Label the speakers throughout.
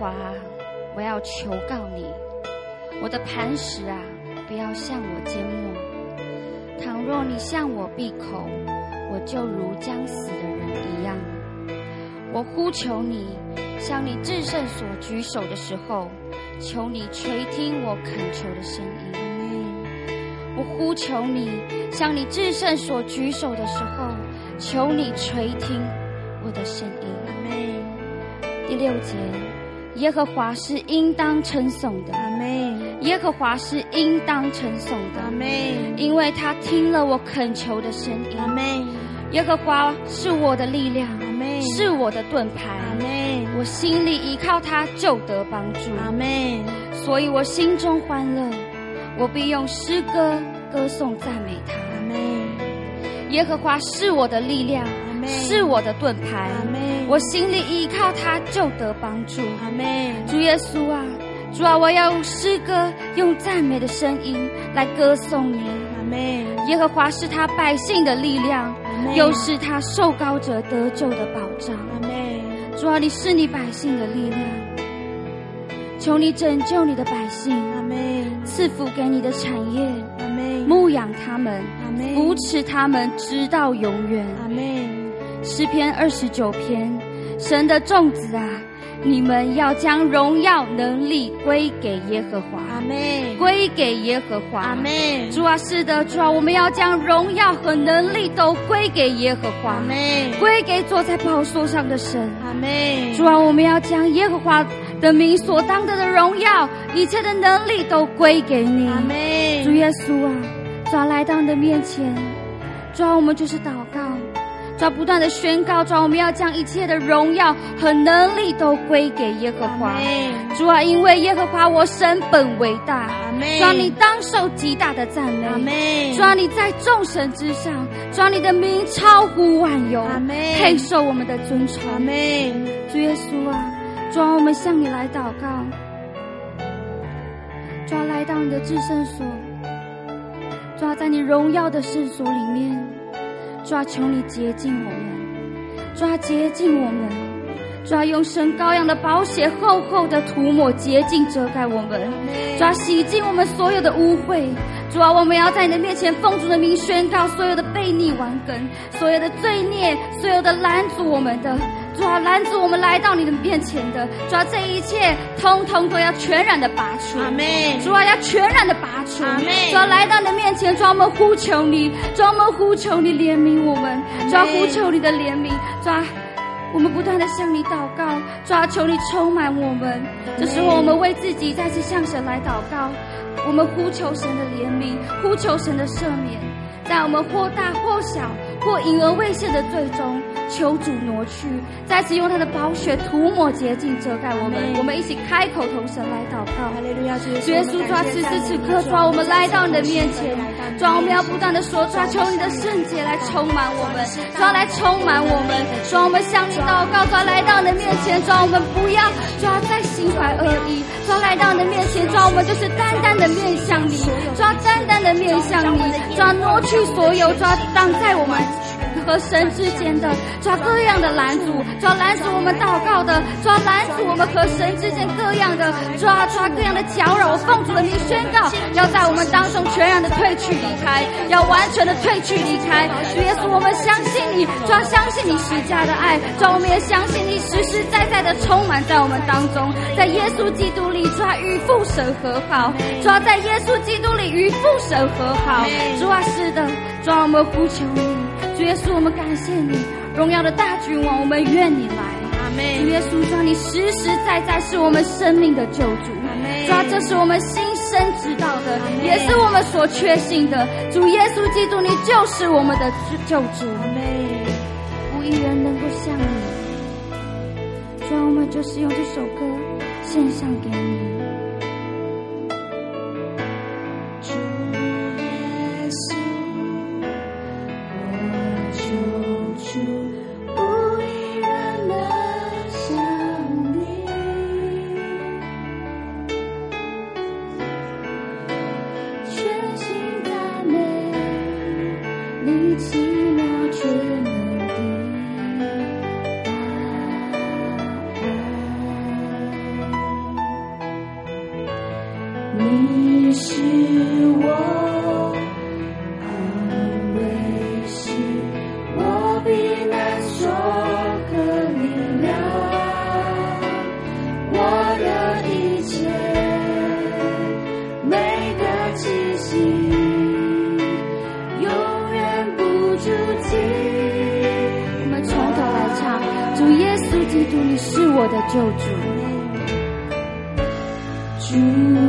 Speaker 1: 华，我要求告你，我的磐石啊，不要向我缄默。倘若你向我闭口，我就如将死的人一样。我呼求你，向你至圣所举手的时候，求你垂听我恳求的声音。我呼求你，向你至圣所举手的时候，求你垂听我的声音。第六节，耶和华是应当称颂的。阿
Speaker 2: 门。
Speaker 1: 耶和华是应当称颂的。阿
Speaker 2: 门。
Speaker 1: 因为他听了我恳求的声音。阿门。耶和华是我的力量。
Speaker 2: 是
Speaker 1: 我的盾牌，阿
Speaker 2: 门。
Speaker 1: 我心里依靠他，就得帮助，阿
Speaker 2: 门。
Speaker 1: 所以我心中欢乐，我必用诗歌歌颂赞美他，阿
Speaker 2: 门。
Speaker 1: 耶和华是我的力量，阿门。是我的盾牌，
Speaker 2: 我
Speaker 1: 心里依靠他，就得帮助。
Speaker 2: 主
Speaker 1: 耶稣啊，主啊，我要用诗歌，用赞美的声音来歌颂你。耶和华是他百姓的力量。又是他受膏者得救的保障。主啊，你是你百姓的力量，求你拯救你的百姓。阿。赐福给你的产业。
Speaker 2: 阿。
Speaker 1: 牧养他们。
Speaker 2: 阿。扶
Speaker 1: 持他们直到永远。诗篇二十九篇，神的众子啊。你们要将荣耀能力归给耶和华，阿
Speaker 2: 妹。
Speaker 1: 归给耶和华，阿
Speaker 2: 妹。主
Speaker 1: 啊，是的，主啊，我们要将荣耀和能力都归给耶和华，阿
Speaker 2: 妹。
Speaker 1: 归给坐在宝座上的神，
Speaker 2: 阿妹。主
Speaker 1: 啊，我们要将耶和华的名所当得的荣耀，一切的能力都归给你，阿
Speaker 2: 门。主
Speaker 1: 耶稣啊，主啊，来到你的面前，主啊，我们就是祷告。主要不断的宣告，主，我们要将一切的荣耀和能力都归给耶和华。主啊，因为耶和华我神本为大，
Speaker 2: 主啊，你
Speaker 1: 当受极大的赞
Speaker 2: 美。主啊，
Speaker 1: 你在众神之上，主啊，你的名超乎万有，配受我们的尊崇。主耶稣啊，主啊，我们向你来祷告，主啊，来到你的至圣所，主啊，在你荣耀的圣所里面。主啊，求你洁净我们，抓，洁净我们，主啊，用神羔羊的宝血厚厚的涂抹洁净遮盖我们，抓，洗净我们所有的污秽，主啊，我们要在你的面前奉主的名宣告所有的悖逆顽根，所有的罪孽，所有的拦阻我们的。主啊，拦阻我们来到你的面前的，主啊，这一切通通都要全然的拔出。阿
Speaker 2: 门。主
Speaker 1: 啊，要全然的拔出。阿门。主啊，来到你的面前，主啊，我们呼求你，主啊，我们呼求你怜悯我们，主啊，呼求你的怜悯，主啊，我们不断的向你祷告，主啊，求你充满我们。这时候，我们为自己再次向神来祷告，我们呼求神的怜悯，呼求神的赦免，在我们或大或小或隐而未现的罪中。求主挪去，再次用他的宝血涂抹洁净遮盖我们。我们一起开口同神来祷告。
Speaker 2: 耶稣，抓此时此刻，抓我们来到你的面前，抓我们要不断的说，抓求你的圣洁来充满我们，抓来充满我们，抓我们向你祷告，抓来到你的面前，抓我们不要抓在心怀恶意，抓来到你的面前，抓我们就是单单的面向你，抓单单的面向你，抓挪去所有抓挡在我们。和神之间的
Speaker 1: 抓各样的拦阻，抓拦阻我们祷告的，抓拦阻我们和神之间各样的抓抓各样的搅扰。我奉主的名宣告，要在我们当中全然的退去离开，要完全的退去离开。主耶稣，我们相信你，抓相信你施加的爱，抓我们也相信你实实在在的充满在我们当中，在耶稣基督里抓与父神和好，抓在耶稣基督里与父神和好。主啊，是的，抓我们呼求你。主耶稣，我们感谢你，荣耀的大君王，我们愿你来。
Speaker 2: 阿门。主
Speaker 1: 耶稣，主你实实在在是我们生命的救主。阿门。主，这是我们心生知道的，也是我们所确信的。主耶稣基督，你就是我们的救主。阿
Speaker 2: 门。
Speaker 1: 无一人能够像你。主，我们就是用这首歌献上给你。
Speaker 2: you.
Speaker 1: 救主。主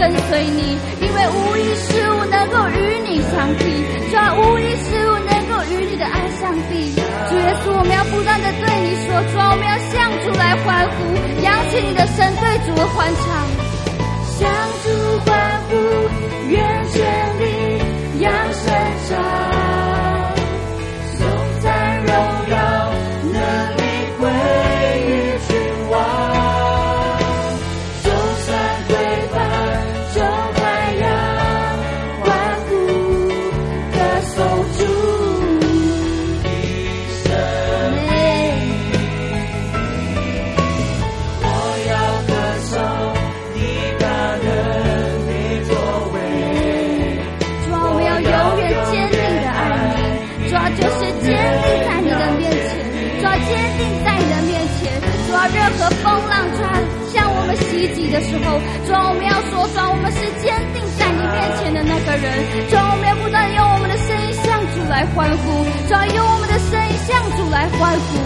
Speaker 1: 跟随你，因为无一事物能够与你相比，主啊，无一事物能够与你的爱相比。主耶稣，我们要不断的对你说，主啊，我们要向主来欢呼，扬起你的声，对主的欢唱，的人。主啊，我们不断用我们的声音向主来欢呼，主啊，用我们的声音向主来欢呼，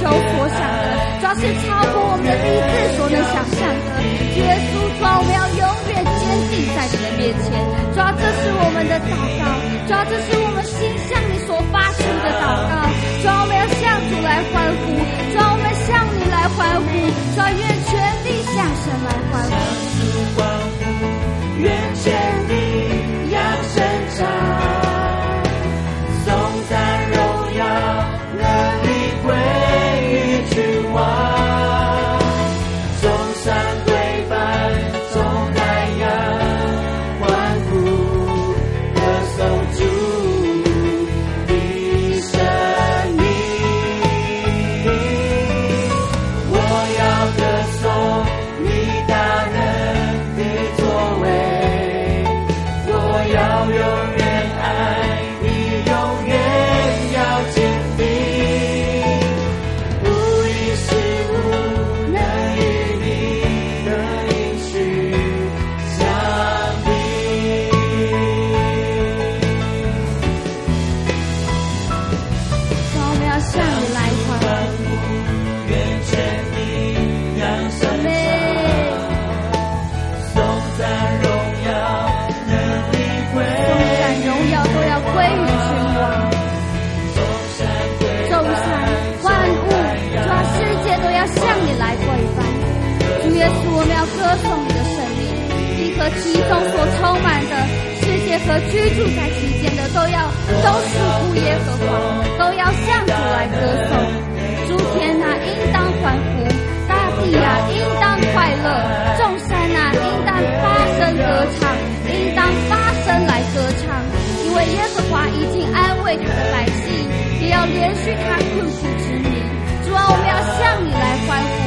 Speaker 1: 求所想的主要是超过我们的理智所能想象的耶稣说我们要永远坚定在你的面前。主要这是我们的祷告主要这是我们心向你所发出的祷告。主要我们要向主来欢呼。主要我们向你来欢呼。主要愿全力向神来欢呼。都要都是呼耶和华，都要向主来歌颂。诸天呐，应当欢呼；大地呀，应当快乐；众山呐，应当发声歌唱，应当发声来歌唱，因为耶和华已经安慰他的百姓，也要怜恤他困苦之民。主啊，我们要向你来欢呼。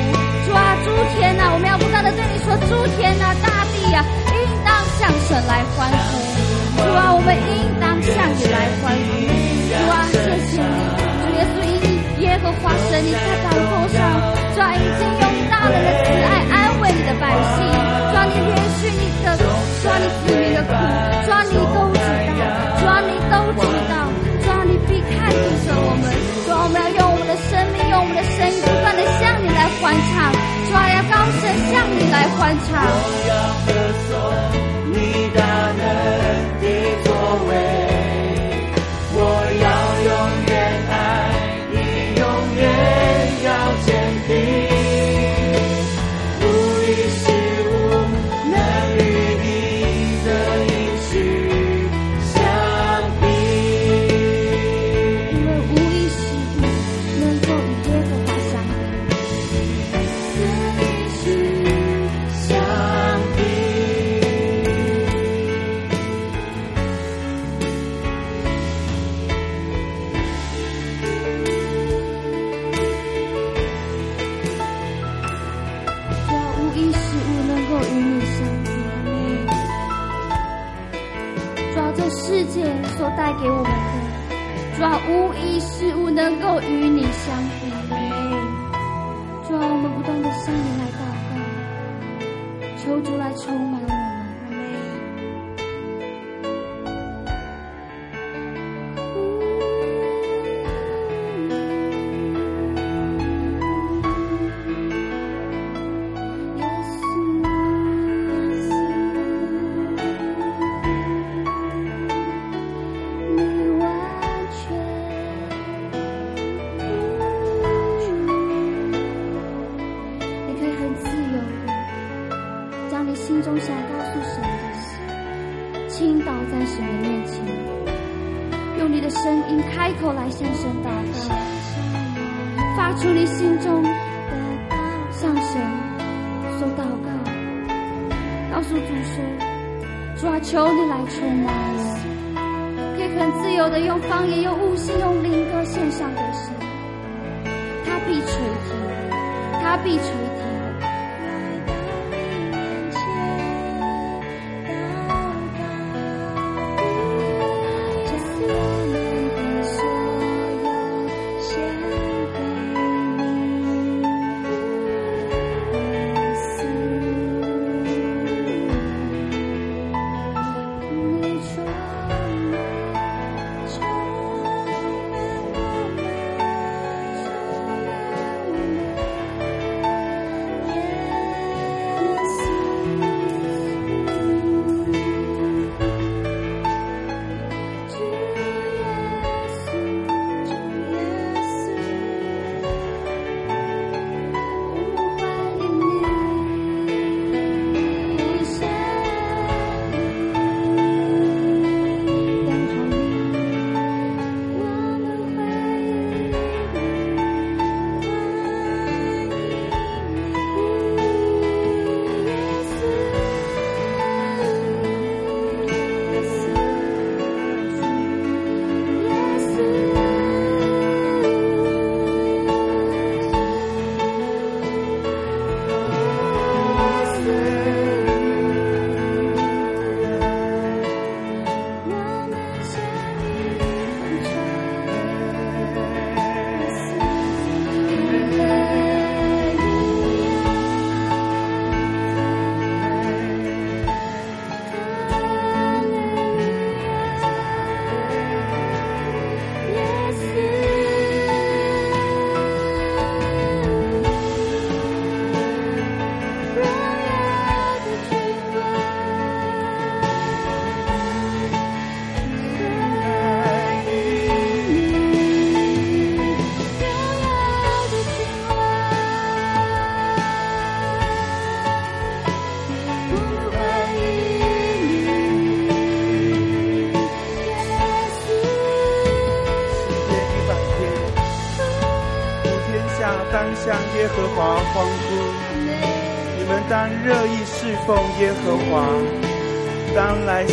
Speaker 1: 主啊，诸天呐，我们要不断的对你说：诸天呐，大地呀，应当向神来欢呼。主啊，我们应向你来欢呼。主啊，谢谢你，主耶稣，因耶和华神你在宝座上，主啊，已经用大能的慈爱安慰你的百姓。主啊，你怜恤你的，主啊，你子民的苦，主啊，你都知道，主啊，你都知道，主啊，你必看顾着我们。主啊，我们要用我们的生命，用我们的声音，不断的向你来欢唱。主啊，要高声向你来欢唱。我
Speaker 3: 要歌颂你大能的作为。
Speaker 1: 够与你。声音开口来向神祷告，发出你心中的向神说祷告，告诉主说，主啊求你来垂听我，可以很自由的用方言、用悟性、用灵歌献上给神，他必垂听，他必垂。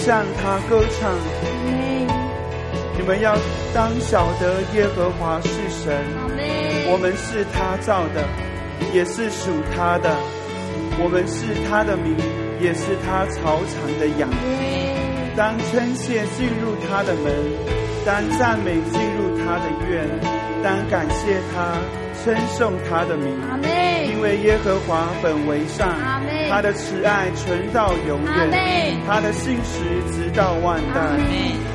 Speaker 4: 向他歌唱。你们要当晓得耶和华是神，
Speaker 1: 我们
Speaker 4: 是他造的，也是属他的，我们是他的名，也是他草场的羊。当称谢进入他的门，当赞美进入他的院，当感谢他，称颂他的名。
Speaker 1: 因
Speaker 4: 为耶和华本为善，
Speaker 1: 他
Speaker 4: 的慈爱存到永远，他的信实直到万代。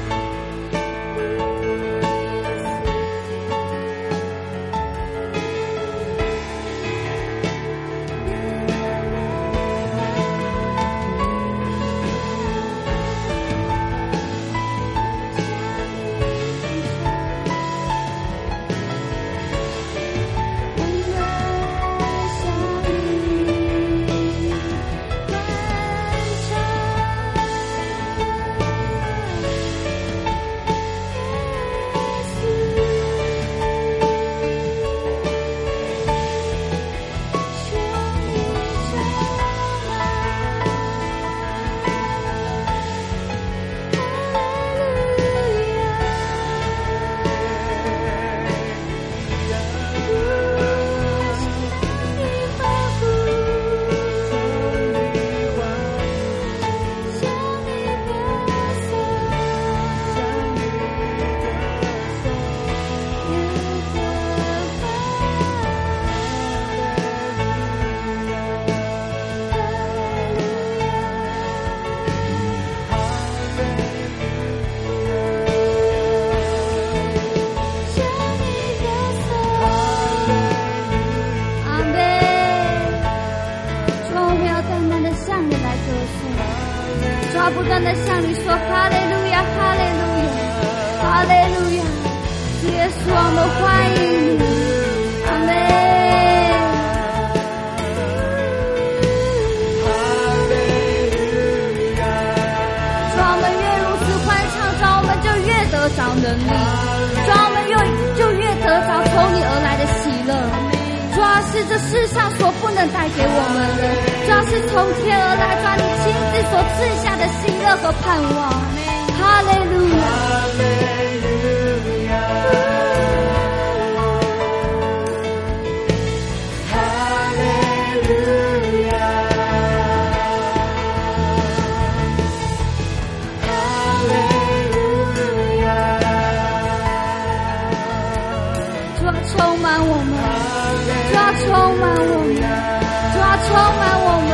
Speaker 1: 充满我们，主啊充满我们，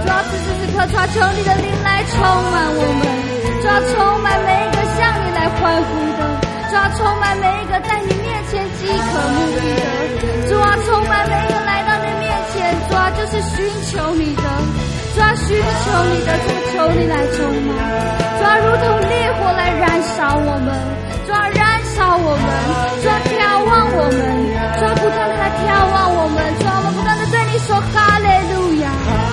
Speaker 1: 主啊此时此刻，主啊求你的灵来充满我们，主啊充满每一个向你来欢呼的，主啊充满每一个在你面前饥渴慕的的，主啊充满每一个来到你面前，主啊就是寻求你的，主啊寻求你的，主啊求你来充满，主啊如同烈火来燃烧我们，主啊燃烧我们，主啊。我们，从不断的来眺望我们，从我们不断的对你说哈利路亚。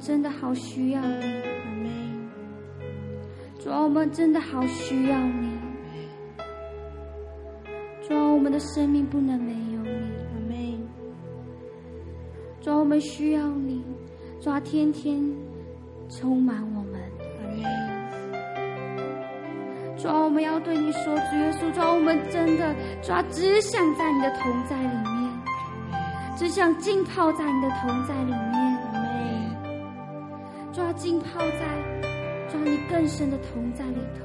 Speaker 1: 真的好需要你，主啊，我们真的好需要你，主啊，我们的生命不能没有
Speaker 2: 你，
Speaker 1: 主啊，我们需要你，主啊，天天充满我们，主啊，我们要对你说，主耶稣，主啊，我们真的，主啊，只想在你的同在里面，只想浸泡在你的同在里面。抓浸泡在抓你更深的同在里头，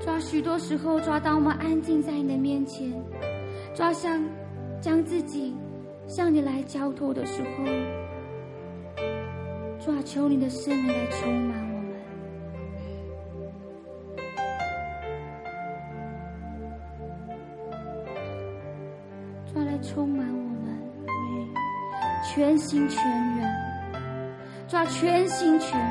Speaker 1: 抓许多时候，抓当我们安静在你的面前，抓像将自己向你来交托的时候，抓求你的圣灵来充满我们，抓来充满我。全心全人，抓全心全人，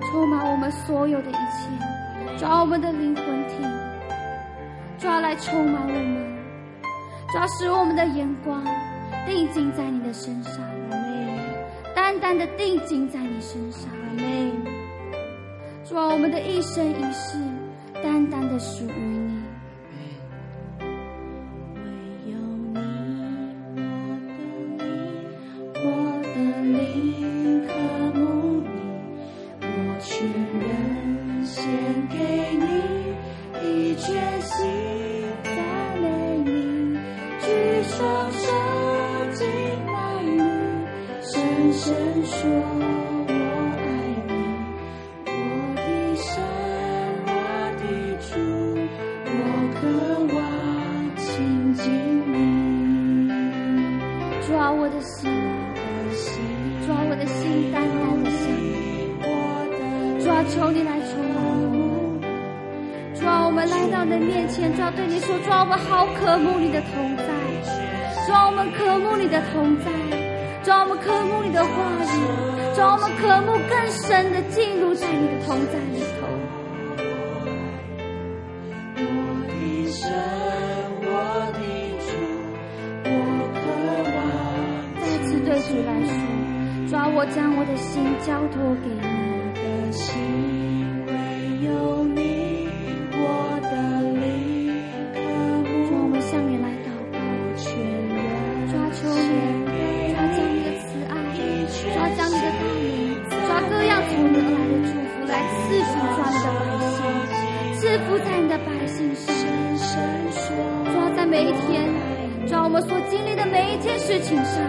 Speaker 1: 充满我们所有的一切，抓我们的灵魂体，抓来充满我们，抓使我们的眼光定睛在你的身上，阿
Speaker 2: 妹，
Speaker 1: 淡淡的定睛在你身上，阿
Speaker 2: 妹，
Speaker 1: 抓我们的一生一世，淡淡的属于。赐福抓你的百姓，赐福在你的百姓上，抓在每一天，抓我们所经历的每一件事情上，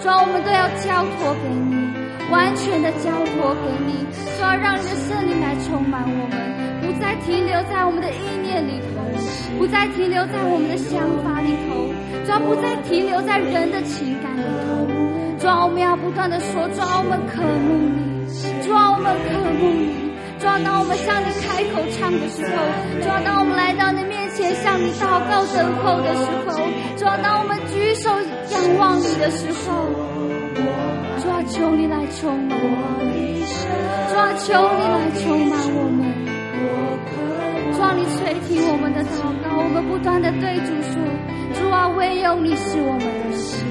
Speaker 1: 抓我们都要交托给你，完全的交托给你，抓让你的圣灵来充满我们，不再停留在我们的意念里头，不再停留在我们的想法里头，抓不再停留在人的情感里头，抓我们要不断的说，抓我们渴慕你，抓我们渴慕你。主啊，当我们向你开口唱的时候，主啊，当我们来到你面前向你祷告等候的时候，主啊，当我们举手仰望你的时候，主啊，求你来充满我
Speaker 2: 们，
Speaker 1: 主啊，求你来充满我们，主啊，你垂听我们的祷告，我们不断的对主说，主啊，唯有你是我们的神。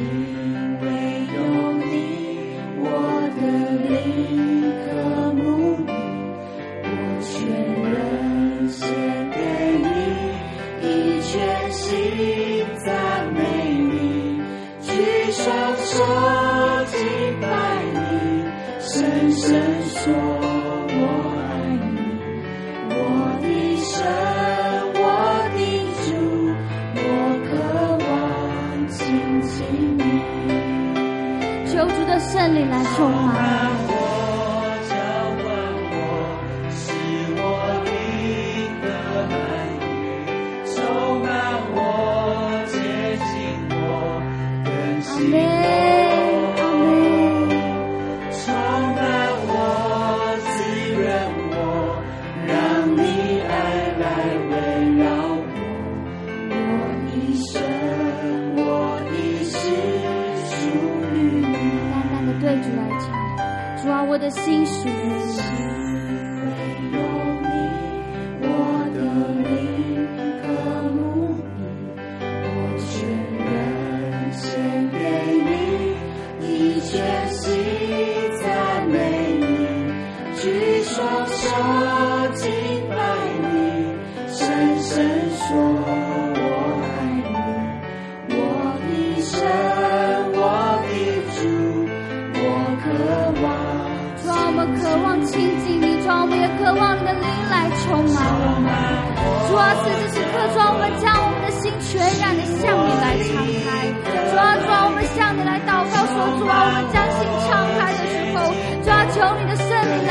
Speaker 1: 你来说话。抓我的心弦。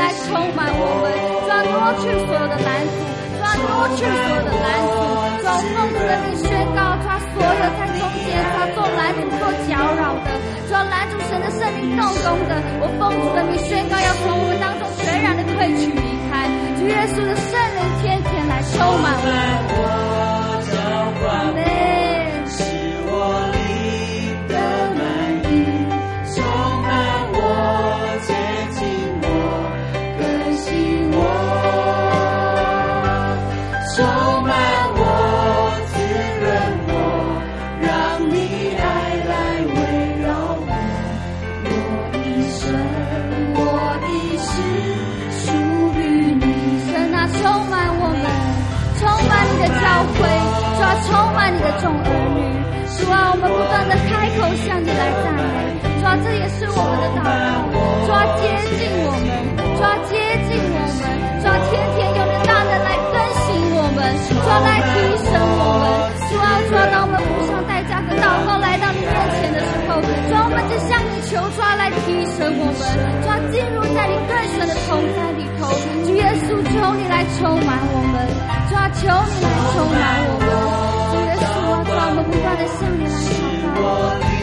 Speaker 1: 来充满我们，抓夺去所有的拦阻，抓夺去所有的拦阻，抓夺去神的宣告，抓所有在中间、抓做拦阻、做搅扰的，抓拦阻神的圣灵动工的，我奉主的名宣告，要从我们当中全然的退去离开，只约束的圣灵天天来充满我
Speaker 3: 们。
Speaker 1: 向你来赞美。主啊，这也是我们的祷告。主，接近我们，主，接近我们，主，天天有人大能来更新我们，主，来提升我们。主啊，主啊，当我们不上代价和祷告来到你面前的时候，主，我们就向你求，抓啊，来提升我们，主，进入在你更深的同在里头。主耶稣，求你来充满我们，主，求你来充满我们。主耶稣，主啊，我们不断的向你来祷
Speaker 3: 告。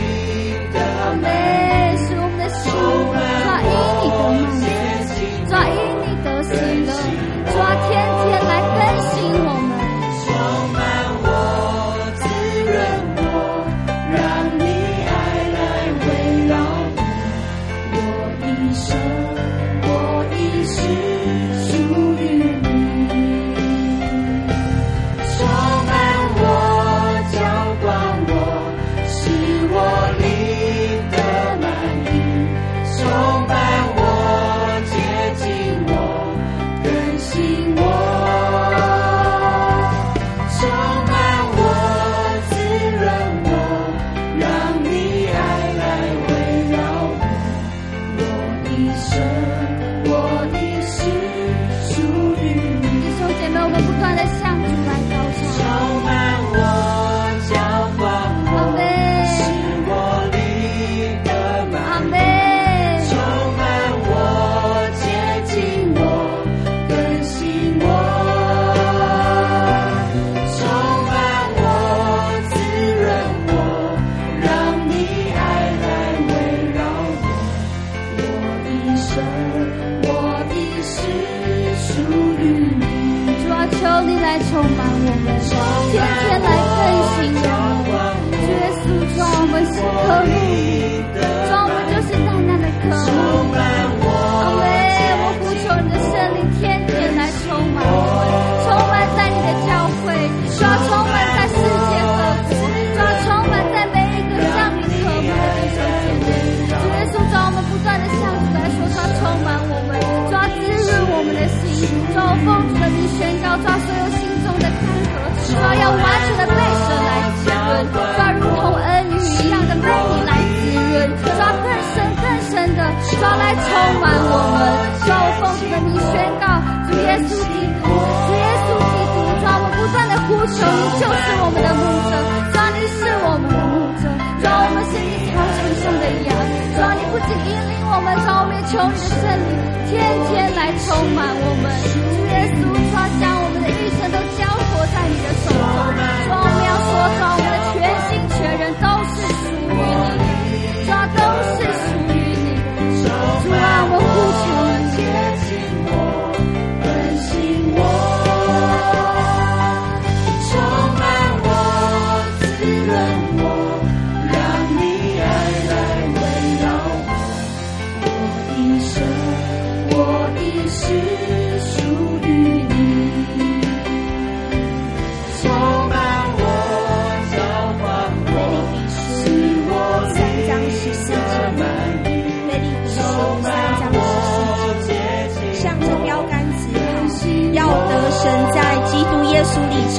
Speaker 1: 充满我。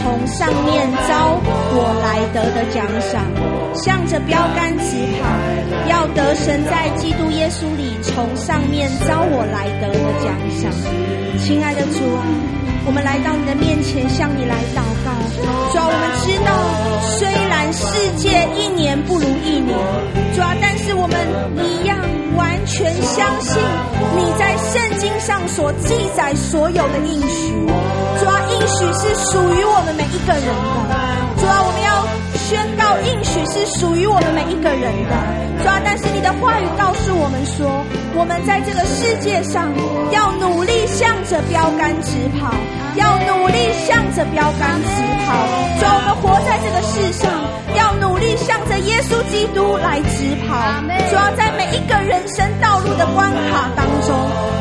Speaker 2: 从上面招我来得的奖赏，向着标杆直跑。要得神在基督耶稣里，从上面招我来得的奖赏。亲爱的主啊，我们来到你的面前，向你来祷告。主啊，我们知道，虽然世界一年不如一年，主啊，但是我们一样。完全相信你在圣经上所记载所有的应许。主要应许是属于我们每一个人的。主要我们要宣告应许是属于我们每一个人的。主要但是你的话语告诉我们说我们在这个世界上要努力向着标杆直跑要努力向着标杆直跑。主要我们活在这个世上要努力向着耶稣基督来直跑。主要在每一个人生道路的关卡当中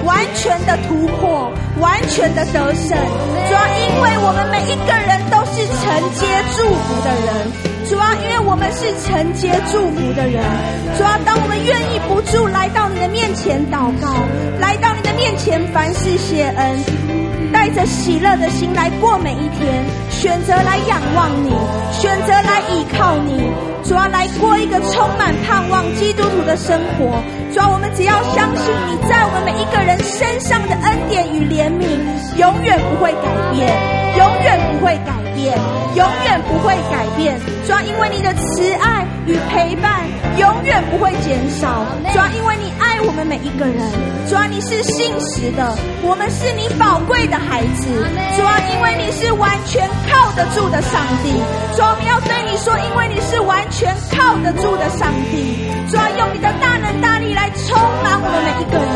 Speaker 2: 完全的突破完全的得胜。主要因为我们每一个人都是承接祝福的人。主啊，因为我们是承接祝福的人，主啊，当我们愿意不住来到你的面前祷告，来到你的面前凡事谢恩，带着喜乐的心来过每一天，选择来仰望你，选择来依靠你，主啊，来过一个充满盼望基督徒的生活。主啊，我们只要相信你在我们每一个人身上的恩典与怜悯，永远不会改变。永远不会改变，永远不会改变。主要因为你的慈爱与陪伴永远不会减少。主要因为你爱我们每一个人。主要你是信实的，我们是你宝贵的孩子。主要因为你是完全靠得住的上帝。主要我们要对你说，因为你是完全靠得住的上帝。主要用你的大能大力来。充满我们每一个人，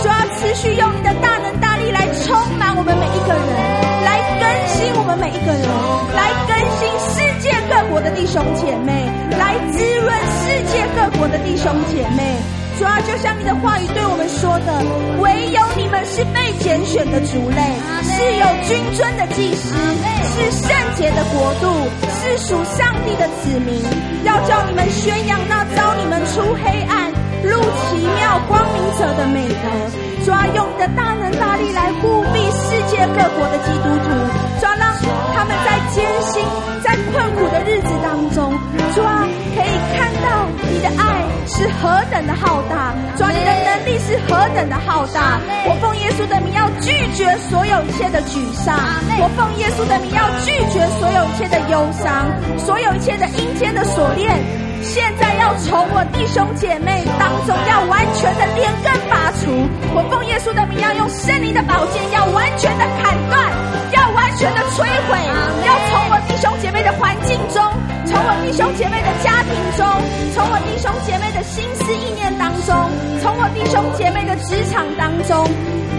Speaker 2: 主要持续用你的大能大力来充满我们每一个人，们每一个人，来更新世界各国的弟兄姐妹，来滋润世界各国的弟兄姐妹。主要就像你的话语对我们说的，唯有你们是被拣选的族类，是有君尊的祭司，是圣洁的国度，是属上帝的子民，要叫你们宣扬那招你们出黑暗。入奇妙光明者的美德，主要用你的大能大力来护庇世界各国的基督徒，主要让他们在艰辛、在困苦的日子当中，主啊可以看到你的爱是何等的浩大，主啊你的能力是何等的浩大。我奉耶稣的名要拒绝所有一切的沮丧，我奉耶稣的名要拒绝所有一切的忧伤，所有一切的阴间的锁链。现在要从我弟兄姐妹当中要完全的连根拔除，我奉耶稣的名要用圣灵的宝剑要完全的砍断，全的摧毁，要从我弟兄姐妹的环境中，从我弟兄姐妹的家庭中，从我弟兄姐妹的心思意念当中，从我弟兄姐妹的职场当中，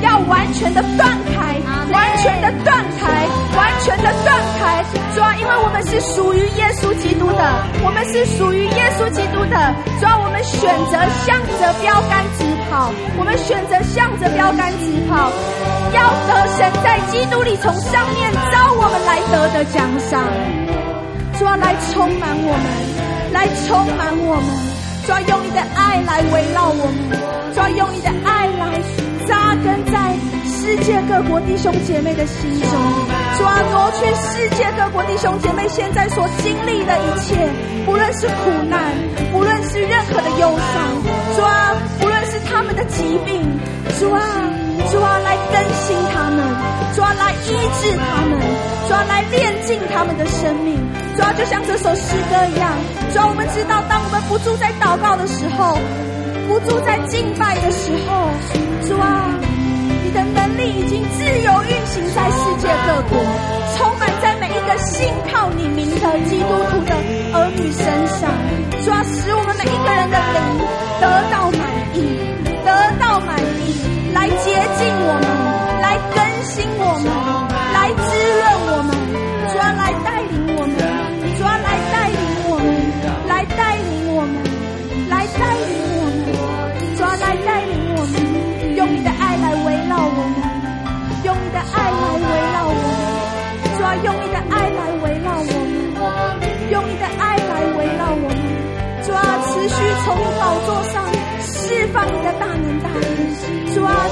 Speaker 2: 要完全的断开，完全的断开，完全的断开。主要因为我们是属于耶稣基督的，我们是属于。耶稣基督的，主要我们选择向着标杆直跑，我们选择向着标杆直跑，要得神在基督里从上面招我们来得的奖赏。主要来充满我们，来充满我们，主要用你的爱来围绕我们，主要用你的爱来扎根在。世界各国弟兄姐妹的心中，主啊，挪去世界各国弟兄姐妹现在所经历的一切，不论是苦难，不论是任何的忧伤，主啊，不论是他们的疾病，主啊，主啊，来更新他们，主啊，来医治他们，主啊，来炼尽他们的生命，主啊，就像这首诗歌一样，主啊，我们知道，当我们不住在祷告的时候，不住在敬拜的时候，主啊。你的能力已经自由运行在世界各国，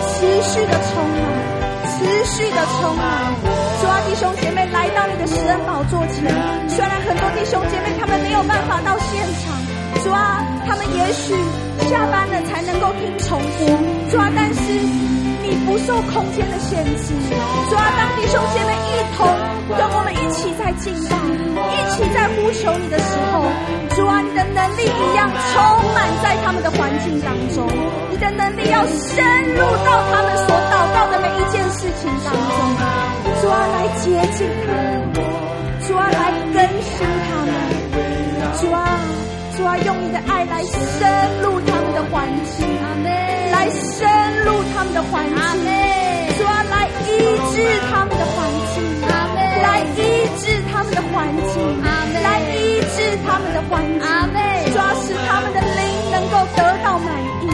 Speaker 2: 持续的充满，持续的充满，主要弟兄姐妹来到你的施恩宝座前，虽然很多弟兄姐妹他们没有办法到现场，主啊，他们也许下班了才能够听重播，主啊，但是。你不受空间的限制，主啊，当弟兄姐妹一同跟我们一起在敬拜，一起在呼求你的时候，主啊，你的能力一样充满在他们的环境当中，你的能力要深入到他们所祷告的每一件事情当中，主啊，来洁净他们，主啊，来更新他们，主啊，主啊，用你的爱来深入他们的环境，
Speaker 1: 来深
Speaker 2: 入他们的环境，
Speaker 1: 主
Speaker 2: 啊，来医治他们的，医治他们的环境，来医治他们的环境，主啊，使他们的灵能够得到满意，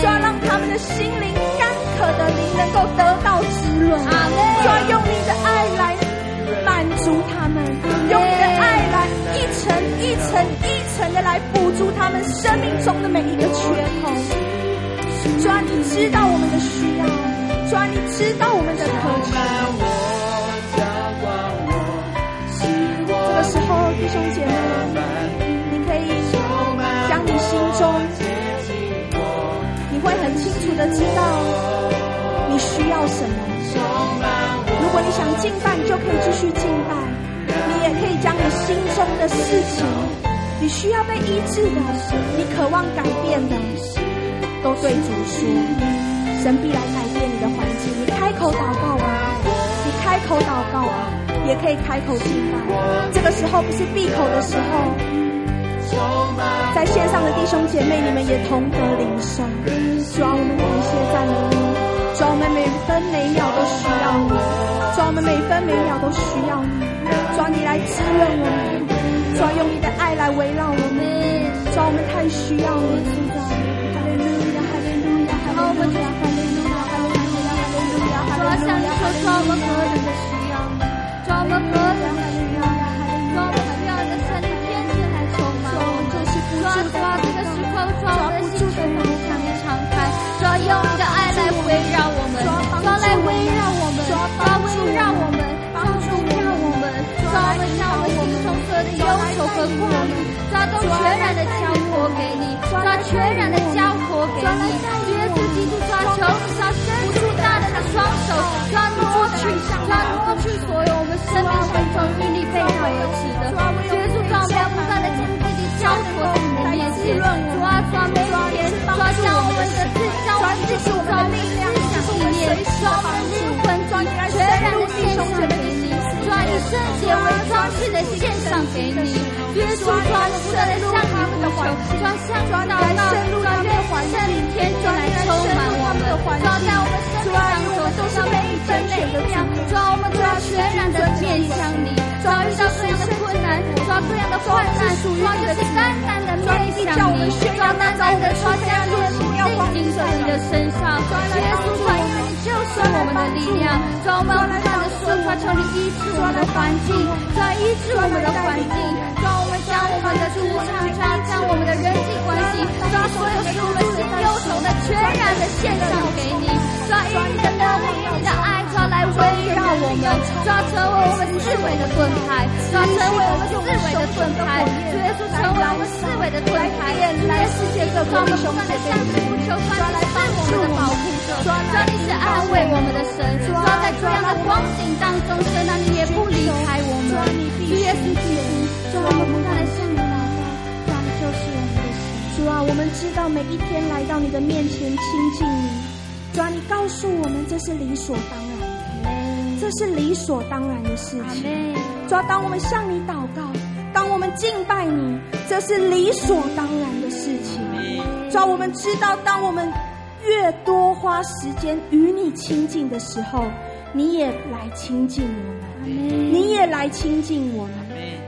Speaker 2: 主啊，让他们的心灵干渴的灵能够得到滋润，主啊，用你的爱来满足他们，用你的爱来一层一层一层的来补足他们生命中的每一个缺口。主啊，你知道我们的需要，主啊，你知道我们的渴求。什么。如果你想敬拜，你就可以继续敬拜；你也可以将你心中的事情，你需要被医治的，你渴望改变的，都对主说，神必来改变你的环境。你开口祷告啊，你开口祷告啊，也可以开口敬拜。这个时候不是闭口的时候，在线上的弟兄姐妹，你们也同得领受。主啊，我们感谢赞美你，主啊，我们每分每秒都需要你，主啊，我们每分每秒都需要你，主，你来滋润我们，主，用你的爱来围绕我们，主，我们太需要你，主啊，哈利路亚，哈利路亚，哈利路亚，哈利路亚，哈利路亚，哈利路亚，哈利路亚，主啊，向你说，主啊，我们何
Speaker 1: 等的需和挂虑，主啊，都全然的交托给你，抓，全然的交托给你，耶稣基督，抓，求你抓伸出大能的双手，抓挪去，抓挪去所有我们生命当中与你背道而驰的，
Speaker 2: 主耶稣，主啊，我们要不断的将自
Speaker 1: 己交托在你的面前，主啊，主啊，每一天，主啊，将我们的自，将我们自己的力量、信念，主啊，我们灵魂，全然的献上给你，圣洁为装饰的献上给你，耶稣，主啊，不断的向你呼求，主啊，向你祷告，主啊，愿圣灵天天来充满我们，主啊，在我们生命当中都是每一分每一秒，主啊，我们都要全然的面向你，主啊，遇到各样的困难，主啊，各样的患难，主啊，就是单单的面向你，主啊，单单的说将烈怒要放在你的身上，耶稣，主啊，因为你就是我们的力量，主啊，我们的说，主啊，求你医治我们的环境，主啊，医治我们的环境，
Speaker 2: 主啊，我们将我们的职场，主啊，将我们的人际关系，主啊，所有使我们心忧愁的，全然的献上给你，主啊，以你的能力，以你的爱，主啊，来围绕我们，抓，成为我们智慧的盾牌，抓，成为我们智慧的盾牌，主耶稣成为我们四围的盾牌，来世界各国的兄弟向你呼求，主啊，来是我们的保护者，主啊，你是安慰我们的神，
Speaker 1: 主啊，在这样的光景当中，神啊，你也不离开我们，主耶稣基督，主啊，我们不断的向你祷告，主啊，你就是我们的神，
Speaker 2: 主啊，我们知道每一天来到你的面前亲近你，主啊，你告诉我们这是理所当
Speaker 1: 然，这
Speaker 2: 是理所当然的事情，主啊，当我们向你祷告，当我们敬拜你，这是理所当然的事情，
Speaker 1: 主啊，我
Speaker 2: 们知道，当我们越多花时间与你亲近的时候，你也来亲近我
Speaker 1: 们，你也
Speaker 2: 来亲近我们。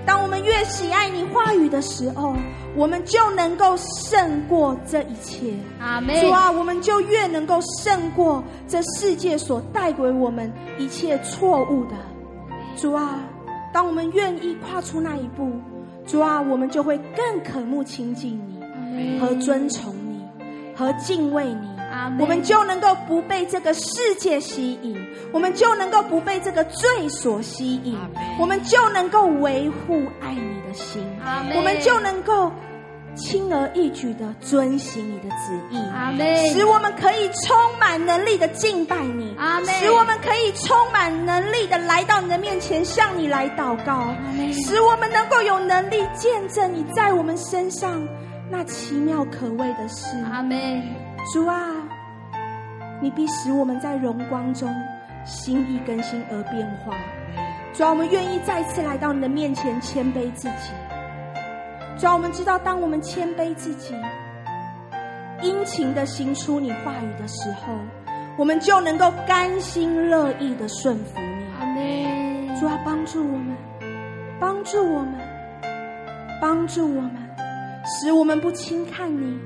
Speaker 2: 当我们越喜爱你话语的时候，我们就能够胜过这一切。
Speaker 1: 阿门。主啊，
Speaker 2: 我们就越能够胜过这世界所带给我们一切错误的。主啊，当我们愿意跨出那一步，主啊，我们就会更渴慕亲近
Speaker 1: 你和尊
Speaker 2: 崇你和敬畏你。
Speaker 1: 我们就
Speaker 2: 能够不被这个世界吸引，我们就能够不被这个罪所吸引，我们就能够维护爱你的心，
Speaker 1: 我们就
Speaker 2: 能够轻而易举的遵行你的旨
Speaker 1: 意，使
Speaker 2: 我们可以充满能力的敬拜你，阿使我们可以充满能力的来到你的面前向你来祷告，阿使我们能够有能力见证你在我们身上那奇妙可畏的事。阿
Speaker 1: 门。
Speaker 2: 主啊。你必使我们在荣光中心意更新而变化。主啊，我们愿意再次来到你的面前谦卑自己。主要，我们知道，当我们谦卑自己，殷勤的行出你话语的时候，我们就能够甘心乐意的顺服你。
Speaker 1: 阿门。主
Speaker 2: 要，帮助我们，帮助我们，帮助我们，使我们不轻看你。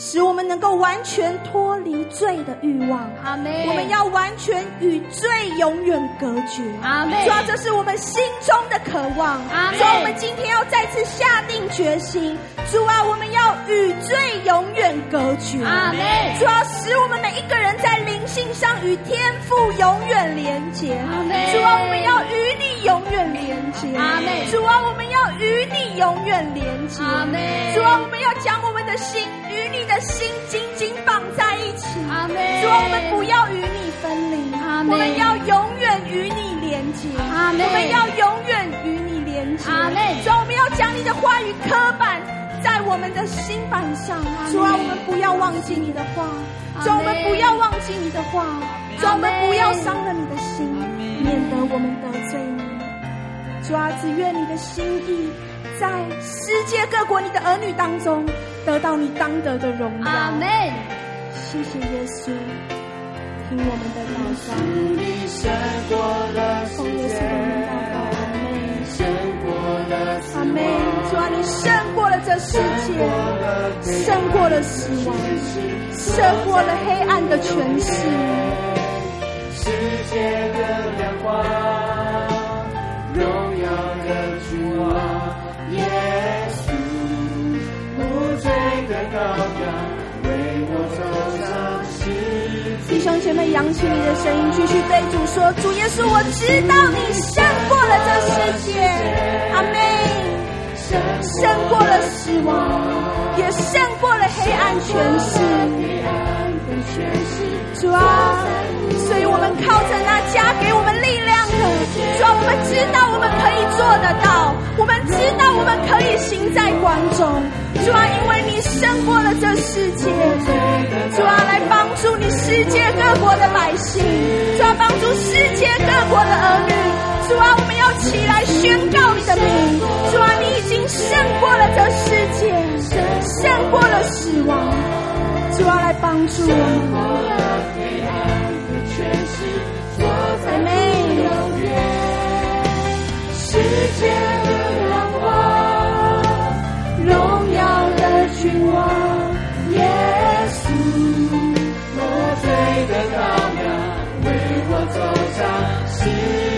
Speaker 2: 使我们能够完全脱离罪的欲望，
Speaker 1: 阿门。我们
Speaker 2: 要完全与罪永远隔绝，阿门。主要，这是我们心中的渴望，阿门。所以，我们今天要再次下定决心，主啊，我们要与罪永远隔绝，阿门。
Speaker 1: 主
Speaker 2: 啊，使我们每一个人在灵性上与天父永远连结，阿门。主啊，我们要与你永远连结，接。阿门。主啊，我们要与你永远连接。阿门。主啊，我们要将我们的心与你的心紧紧绑在一起。阿
Speaker 1: 门。主啊，我们不
Speaker 2: 要与你分离。阿门。我们要永远与你连接。阿门。我们要永远与你连接。阿门。主啊，我们要将你的话语刻板在我们的心板上。主啊，我们不要忘记你的话。主啊，我们不要忘记你的话。主啊，我们不要伤了你的心，免得我们得罪你。主啊，只愿你的心意在世界各国你的儿女当中得到你当得的荣耀。阿门。谢谢耶稣，听我们的祷告。
Speaker 3: 奉耶稣的名祷
Speaker 2: 告，阿门。
Speaker 3: 阿门。主啊，你
Speaker 2: 胜这世界，
Speaker 3: 胜过了死亡，胜过了
Speaker 2: 黑暗的权势。
Speaker 3: 世界的亮光，荣耀的君王，耶稣，无罪的羔羊，为我走上十
Speaker 2: 字。弟兄姐妹，扬起你的声音，继续对主说：主耶稣，我知道你胜过了这世界，阿门。胜过了死亡，也胜过了黑暗权势，主啊。所以我们靠着那加给我们力量的，主啊，我们知道我们可以做得到，我们知道我们可以行在光中，主啊，因为你胜过了这世界，
Speaker 3: 主啊，
Speaker 2: 来帮助你世界各国的百姓，主啊，帮助世界各国的儿女，主啊，我们要起来宣告你的名，主啊，你已经胜过了这世界，胜过了死亡，主啊，来帮助我们。
Speaker 3: 在没
Speaker 2: 有
Speaker 3: 远，世界的亮光，荣耀的君王，耶稣，我罪的羔羊，为我走上十字。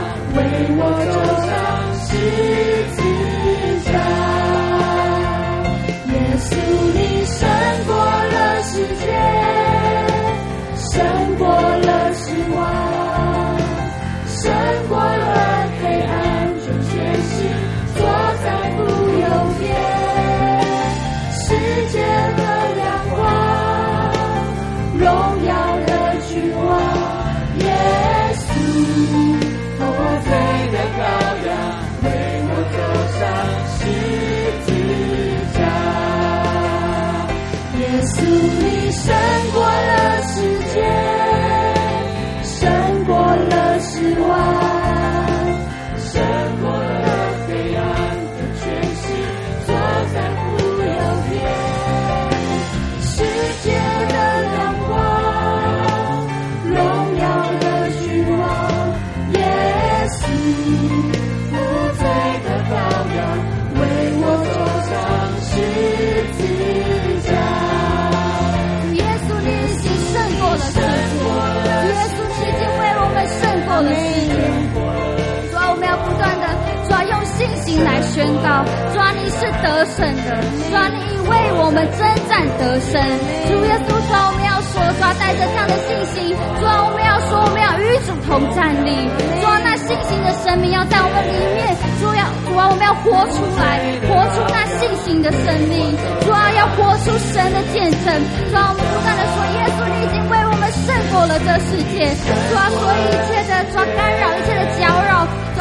Speaker 3: 为我走上十字架。
Speaker 1: 来宣告，主啊，你是得胜的，主啊，你为我们征战得胜。主耶稣，主啊，我们要说，主啊，带着这样的信心，主啊，我们要说，我们要与主同站立。主啊，那信心的生命要在我们里面。主要，主啊，我们要活出来，活出那信心的生命。主啊，要活出神的见证。主啊，我们不断的说，耶稣，你已经为我们胜过了这世界。主啊，所以一切的主啊干扰，一切的搅扰，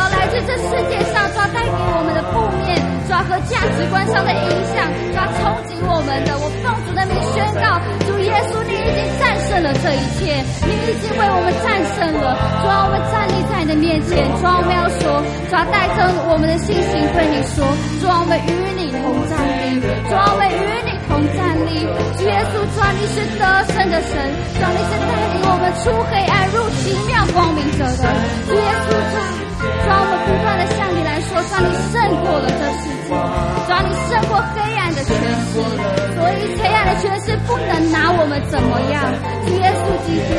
Speaker 1: 主，来自这世界上，抓，带给我们的负面，抓，和价值观上的影响，主啊，冲击我们的。我奉主的名宣告，主耶稣，你已经战胜了这一切，你已经为我们战胜了。主啊，我们站立在你的面前，主啊，我们要说，主啊，带着我们的信心对你说，主啊，我们与你同站立，主啊，我们与你同站立。耶稣，主，你是得胜的神，主啊，你是带领我们出黑暗入奇妙光明者的。主耶稣，主，我们不断的向你来说。主，你胜过了这世界，主，你胜过黑暗的权势，所以黑暗的权势不能拿我们怎么样。主耶稣基督，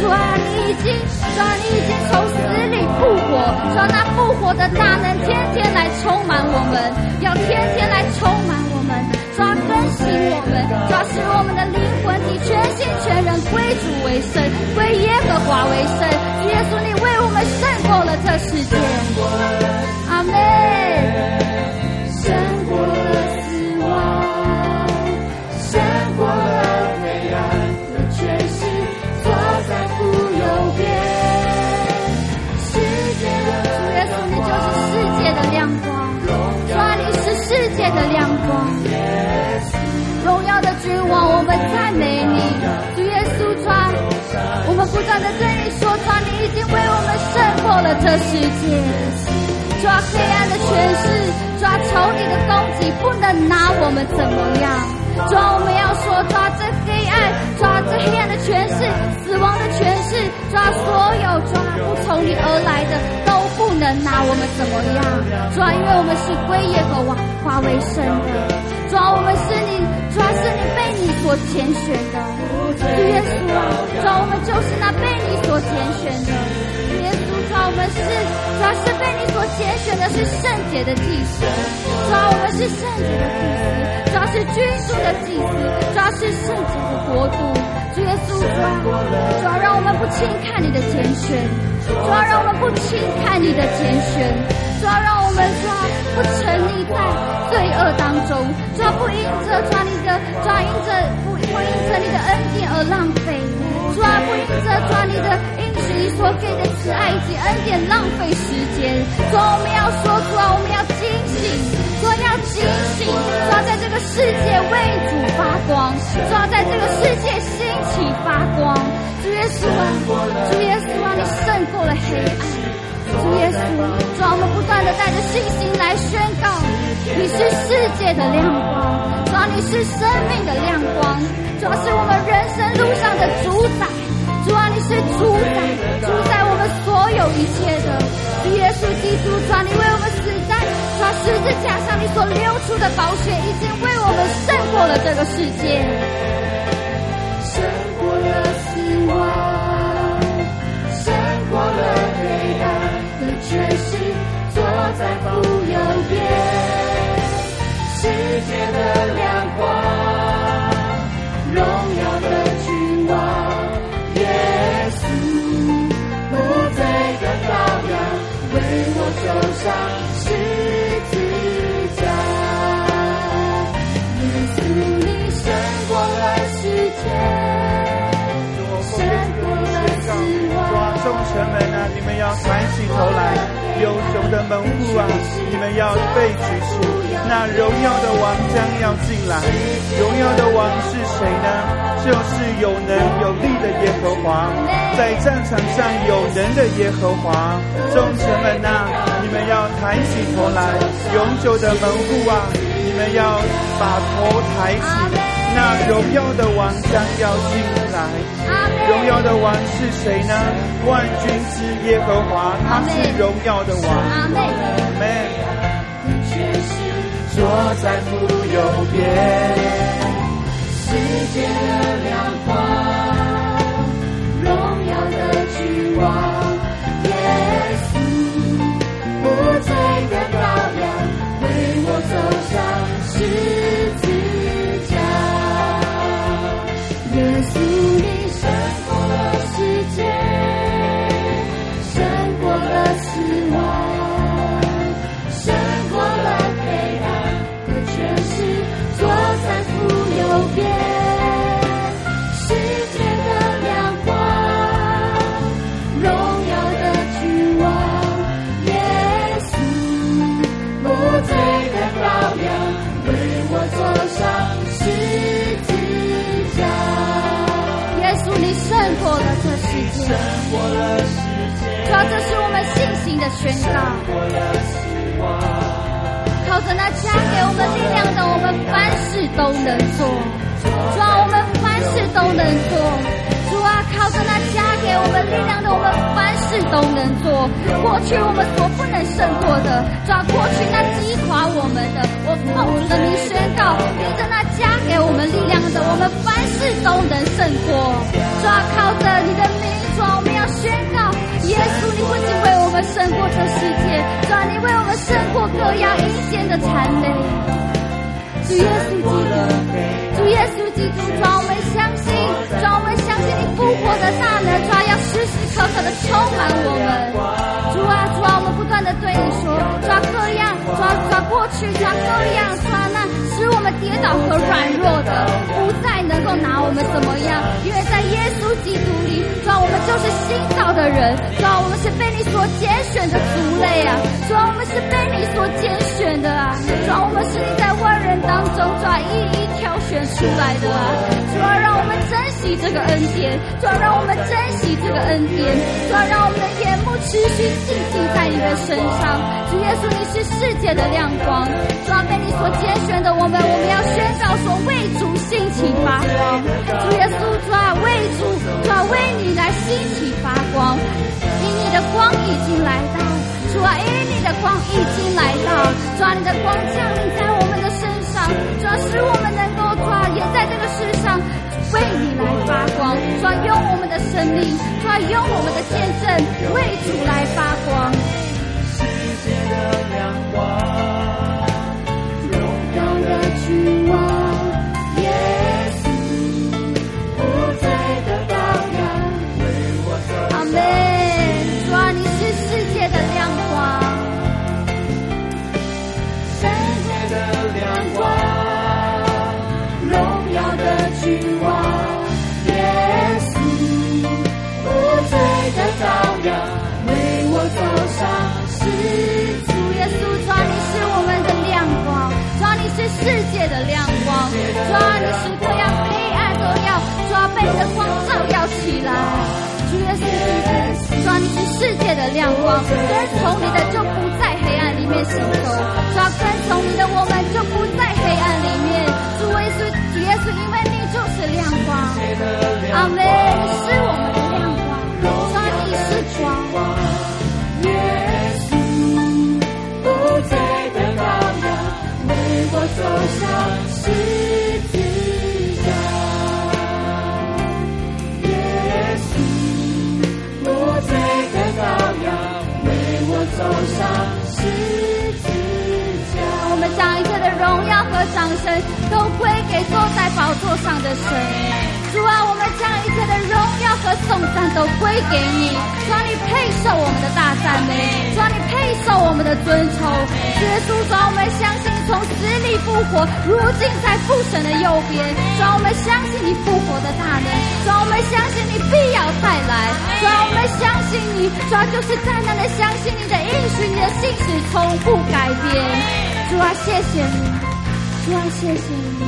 Speaker 1: 主啊，你已经，主啊，你已经从死里复活，主啊，那复活的大能天天来充满我们，要天天来充满我们，主啊，更新我们，抓，使我们的灵魂体全心全人归主为圣，归耶和华为圣。耶稣，你为我们胜过了这世界，阿门。不断的对你说，抓你已经为我们胜过了这世界，抓黑暗的权势，抓仇敌的攻击，不能拿我们怎么样，抓我们要说，抓这黑暗，抓这黑暗的权势，死亡的权势，抓所有抓不从你而来的。都不能拿我们怎么样？抓，因为我们是归耶和华为圣的。主啊，我们是你，主啊，是你被你所拣选的。主耶稣啊，主啊，我们就是那被你所拣选的。耶稣，主啊，我们是，主啊，是被你所拣选的，是圣洁的祭司。主啊，我们是圣洁的祭司，主啊，是君主的祭司，主啊，是圣洁的国度。主耶稣，主啊，主要，让我们不轻看你的拣选。主要让我们不轻看你的拣选，主要让我们主要不沉溺在罪恶当中，主要不因着抓你的，抓因着不不因着你的恩典而浪费，主要不因着抓你的应许你所给的慈爱以及恩典浪费时间，主要我们要说，出来我们要警醒，主要警醒，主要在这个世界为主发光，主要在这个世界兴起发光。主耶稣啊，主耶稣啊，你胜过了黑暗。主耶稣，主啊，我们不断的带着信心来宣告，你是世界的亮光，主啊，你是生命的亮光，主啊，是我们人生路上的主宰，主啊，你是主宰，主宰我们所有一切的。主耶稣基督，主啊，你为我们十字架上，你所流出的宝血已经为我们胜过了这个世界。全心坐在父右边，
Speaker 3: 世界的亮光，
Speaker 1: 荣
Speaker 3: 耀的
Speaker 1: 君王，
Speaker 3: 耶稣，
Speaker 1: 不再
Speaker 3: 的羔羊，为我走上
Speaker 4: 众城门啊，你们要抬起头来。有雄的门户啊，你们要被举起。那荣耀的王将要进来。荣耀的王是谁呢？就是有能有力的耶和华，在战场上有能的耶和华。众城门啊，你们要抬起头来。永久的门户啊，你们要把头抬起。那荣耀的王将要进来，
Speaker 1: 荣耀的
Speaker 4: 王是谁呢？万军之耶和华，他是荣耀的王。阿门。阿门。
Speaker 3: 全是坐在父右边，世界的亮光，
Speaker 1: 荣耀的君王，耶稣，宣告。靠着那加给我们力量的，我们凡事都能做。主啊，我们凡事都能做。主啊，靠着那加给我们力量的，我们凡事。都能做。过去我们所不能胜过的，抓过去那击垮我们的，我奉主的名宣告，凭着那加给我们力量的，我们凡事都能胜过。抓靠着你的名，抓我们要宣告，耶稣，你不仅为我们胜过这世界，抓你为我们胜过各样阴间的谄媚。主耶稣基督，主耶稣基督，抓我们相信，抓我们相信你复活的大能，抓要时时刻刻的充满我们。主啊，主啊，我们不断的对你说，抓各样，抓抓过去，抓各样，抓跌倒和软弱的，不再能够拿我们怎么样，因为在耶稣基督里，主啊我们就是新造的人，主啊我们是被你所拣选的族类啊，主啊我们是被你所拣选的啊，主啊我们是你在万人当。中抓一一挑选出来的啊，主要让我们珍惜这个恩典，主要让我们珍惜这个恩典，主要让我们的眼目持续定睛在你的身上。主耶稣，你是世界的亮光，主要被你所拣选的我们，我们要宣告说为主兴起发光。主耶稣，主啊，为主，主啊，为你来兴起发光，因你的光已经来到，主啊，因你的光已经来到，主啊，你的光降临在我们的身上。主要使我们能够抓，也在这个世上为你来发光。主要用我们的生命，主要用我们的见证为主来发光。
Speaker 3: 世界的亮光，
Speaker 1: 是我亮光，跟从你的就不在黑暗里面行走，抓跟从你的我们就不在黑暗里面。主耶稣，主耶稣，因为你就是亮光。阿门。宝座上的神。主啊，我们将一切的荣耀和颂赞都归给你。主啊，你配受我们的大赞美。主啊，你配受我们的尊崇。耶稣，主啊，我们相信你从死里复活，如今在父神的右边。主啊，我们相信你复活的大能。主啊，我们相信你必要再来。主啊，我们相信你。主啊，就是在那里相信你的应许，你的信实从不改变。主啊，谢谢你。主啊，谢谢你。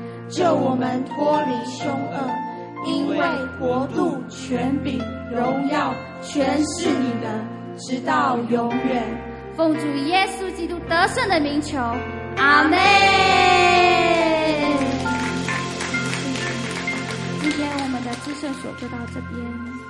Speaker 2: 救我们脱离凶恶，因为国度、权柄、荣耀，全是你的，直到永远。
Speaker 1: 奉主耶稣基督得胜的名求，阿门。今天我们的致胜所就到这边。